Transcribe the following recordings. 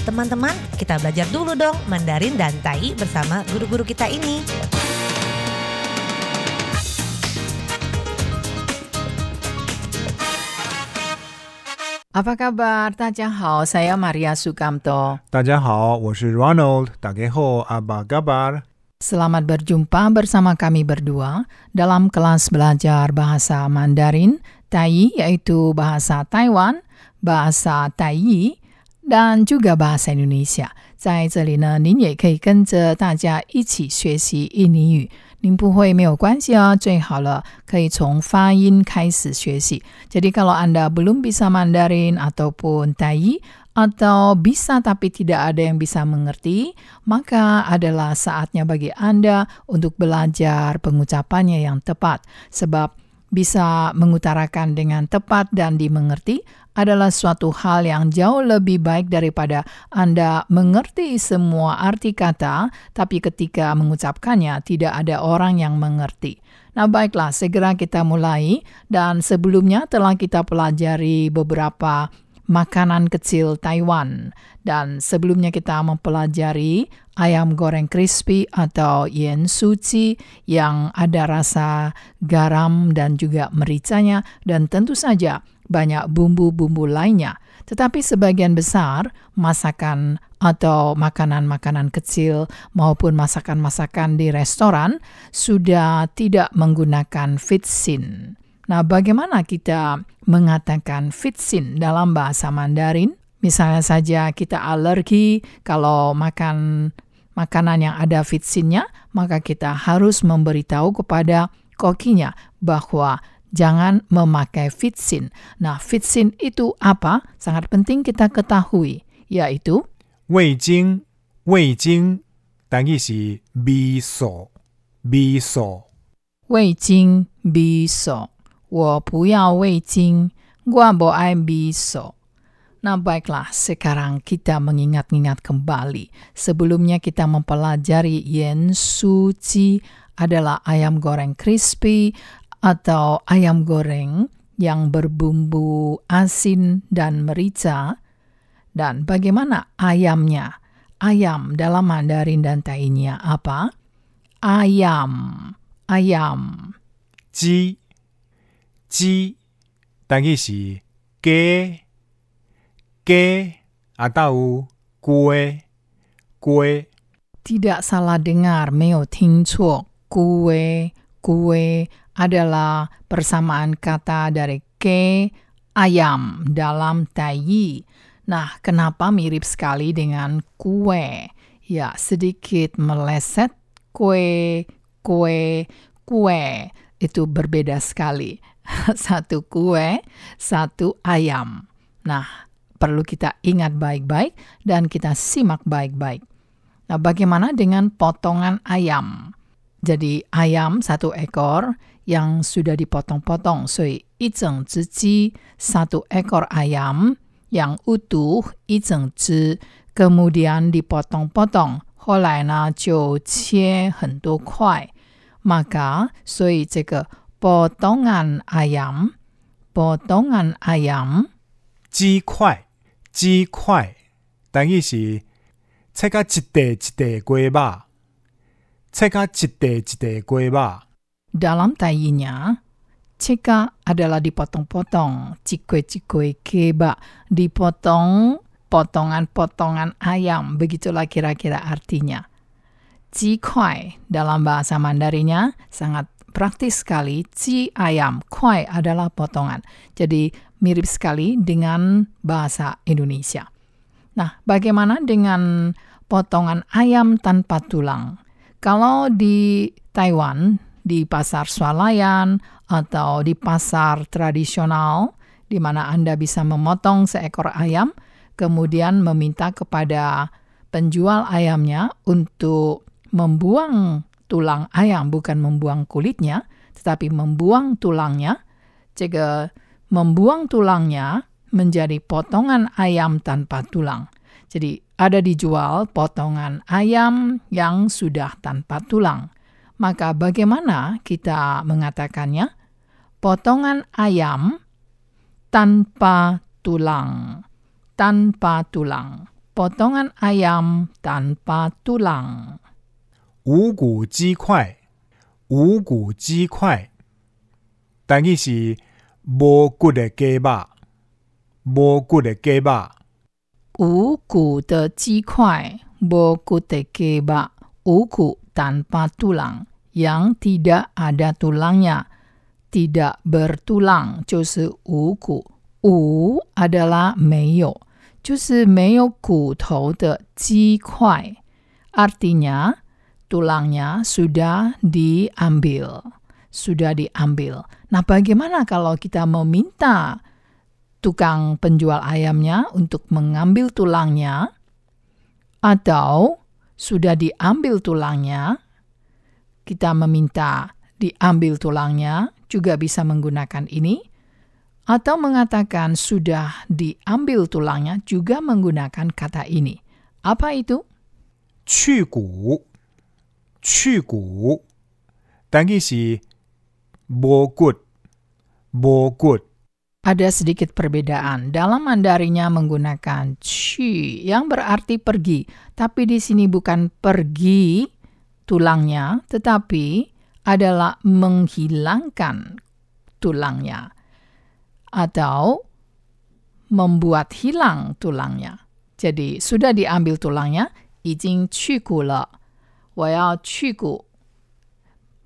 Teman-teman, kita belajar dulu dong Mandarin dan Tai bersama guru-guru kita ini. Apa kabar? Tadjahau, saya Maria Sukamto. Tadjahau, saya Ronald. Tadjahau, apa kabar? Selamat berjumpa bersama kami berdua dalam kelas belajar bahasa Mandarin, Tai yaitu bahasa Taiwan, bahasa Tai dan juga bahasa Indonesia. 在这里呢，您也可以跟着大家一起学习印尼语。您不会没有关系哦，最好了可以从发音开始学习。Jadi kalau Anda belum bisa Mandarin ataupun Tai atau bisa tapi tidak ada yang bisa mengerti, maka adalah saatnya bagi Anda untuk belajar pengucapannya yang tepat. Sebab bisa mengutarakan dengan tepat dan dimengerti adalah suatu hal yang jauh lebih baik daripada Anda mengerti semua arti kata, tapi ketika mengucapkannya tidak ada orang yang mengerti. Nah, baiklah, segera kita mulai. Dan sebelumnya telah kita pelajari beberapa makanan kecil Taiwan. Dan sebelumnya kita mempelajari ayam goreng crispy atau yen suci yang ada rasa garam dan juga mericanya dan tentu saja banyak bumbu-bumbu lainnya. Tetapi sebagian besar masakan atau makanan-makanan kecil maupun masakan-masakan di restoran sudah tidak menggunakan fitsin. Nah, bagaimana kita mengatakan fitsin dalam bahasa Mandarin? Misalnya saja kita alergi kalau makan makanan yang ada fitsinnya, maka kita harus memberitahu kepada kokinya bahwa jangan memakai fitsin. Nah, fitsin itu apa? Sangat penting kita ketahui, yaitu 味精，味精，单语是味素，味素。味精 biso. 我不要味精，我不爱 biso. Nah, baiklah, sekarang kita mengingat-ingat kembali. Sebelumnya kita mempelajari yen suci adalah ayam goreng crispy atau ayam goreng yang berbumbu asin dan merica. Dan bagaimana ayamnya? Ayam dalam Mandarin dan Tainya apa? Ayam. Ayam. Ji. Ji. Tangisi. si. Ge ke atau kue kue tidak salah dengar, meo ting cuo. Kue, kue adalah persamaan kata dari ke ayam dalam tai Nah, kenapa mirip sekali dengan kue? Ya, sedikit meleset kue, kue, kue. Itu berbeda sekali. satu kue, satu ayam. Nah, perlu kita ingat baik-baik dan kita simak baik-baik. Nah, bagaimana dengan potongan ayam? Jadi ayam satu ekor yang sudah dipotong-potong. So, izeng ziji, satu ekor ayam yang utuh, izeng zi, kemudian dipotong-potong. Holai na jiu hentu kuai. Maka, so, jika potongan ayam, potongan ayam, 鸡块。鸡块，单语是切甲一块一块鸡肉，切甲一块一块鸡肉。 Dalam tainya, ceka adalah dipotong-potong, cikwe-cikwe keba, dipotong potongan-potongan ayam, begitulah kira-kira artinya. Jikwai dalam bahasa Mandarinnya sangat praktis sekali. Ji ayam, kuai adalah potongan. Jadi mirip sekali dengan bahasa Indonesia. Nah, bagaimana dengan potongan ayam tanpa tulang? Kalau di Taiwan, di pasar swalayan atau di pasar tradisional, di mana Anda bisa memotong seekor ayam, kemudian meminta kepada penjual ayamnya untuk membuang tulang ayam, bukan membuang kulitnya, tetapi membuang tulangnya membuang tulangnya menjadi potongan ayam tanpa tulang. Jadi ada dijual potongan ayam yang sudah tanpa tulang. Maka bagaimana kita mengatakannya? Potongan ayam tanpa tulang. Tanpa tulang. potongan ayam tanpa tulang. 无骨鸡块，无骨鸡块，等于是 无骨的鸡肉，无骨的鸡肉。无骨的鸡块，无骨的鸡肉，无骨 tanpa tulang, yang tidak ada tulangnya, tidak bertulang 就是无骨。无 adalah 没有，就是没有骨头的鸡块，artinya tulangnya sudah diambil, sudah diambil. Nah, bagaimana kalau kita meminta tukang penjual ayamnya untuk mengambil tulangnya, atau sudah diambil tulangnya, kita meminta diambil tulangnya, juga bisa menggunakan ini, atau mengatakan sudah diambil tulangnya, juga menggunakan kata ini. Apa itu? 去骨，去骨，等于是 无骨，无骨。 Ada sedikit perbedaan. Dalam Mandarinya menggunakan chi yang berarti pergi, tapi di sini bukan pergi tulangnya, tetapi adalah menghilangkan tulangnya atau membuat hilang tulangnya. Jadi sudah diambil tulangnya, 已经去骨了，我要去骨。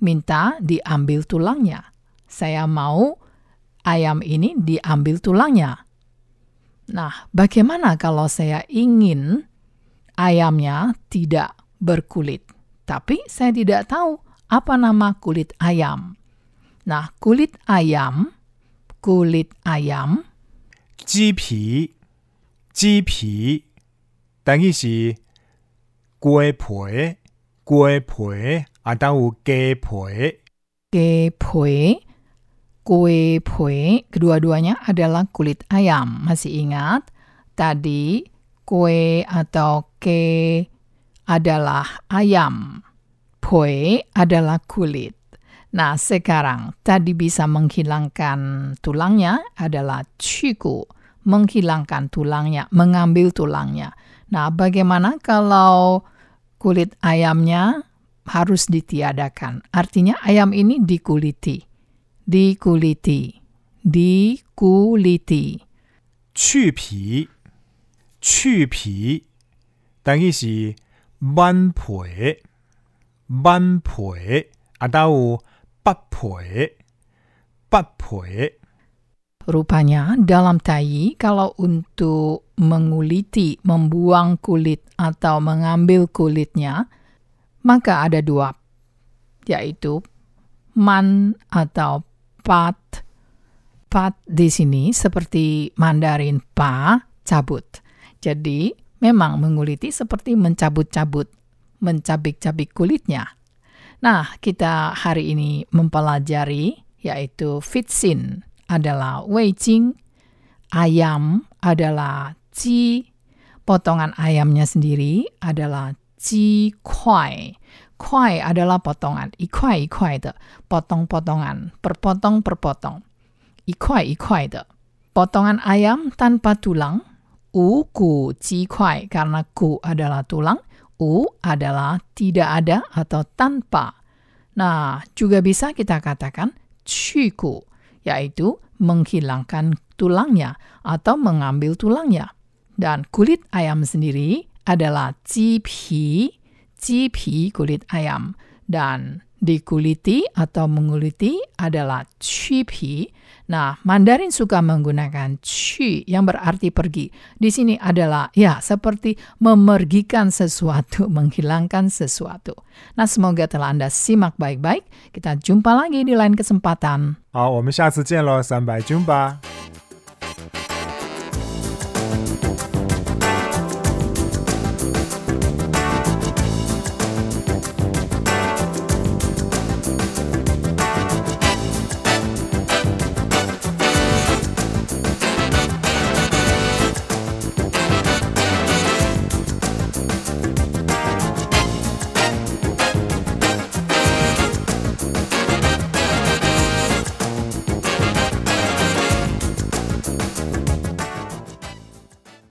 minta diambil tulangnya. Saya mau ayam ini diambil tulangnya. Nah, bagaimana kalau saya ingin ayamnya tidak berkulit, tapi saya tidak tahu apa nama kulit ayam? Nah, kulit ayam, kulit ayam 鸡皮，鸡皮，等于是鸡皮，鸡皮， 啊，当有鸡皮。 Kue kue pue, kedua-duanya adalah kulit ayam. Masih ingat? Tadi kue atau ke adalah ayam. Pue adalah kulit. Nah, sekarang tadi bisa menghilangkan tulangnya adalah ciku. Menghilangkan tulangnya, mengambil tulangnya. Nah, bagaimana kalau kulit ayamnya harus ditiadakan? Artinya ayam ini dikuliti. Dikuliti. Dikuliti. 去皮，去皮，等于是挽皮，挽皮，啊，当有剥皮，剥皮。 Rupanya dalam tai kalau untuk menguliti, membuang kulit atau mengambil kulitnya, maka ada dua, yaitu man atau pat. Pat di sini seperti Mandarin pa, cabut. Jadi memang menguliti seperti mencabut-cabut, mencabik-cabik kulitnya. Nah, kita hari ini mempelajari yaitu fitsin adalah weijing, ayam adalah ji, potongan ayamnya sendiri adalah ji kuai. Kuai adalah potongan, ikuai de, potong-potongan, perpotong-perpotong. Ikuai ikuai de. Potongan ayam tanpa tulang, u ku ji karena ku adalah tulang, u adalah tidak ada atau tanpa. Nah, juga bisa kita katakan ciku, yaitu menghilangkan tulangnya atau mengambil tulangnya. Dan kulit ayam sendiri adalah jipi, jipi kulit ayam. Dan dikuliti atau menguliti adalah cipi. Nah, Mandarin suka menggunakan ci yang berarti pergi. Di sini adalah ya seperti memergikan sesuatu, menghilangkan sesuatu. Nah, semoga telah Anda simak baik-baik. Kita jumpa lagi di lain kesempatan. 好，我们下次见喽，三百军吧。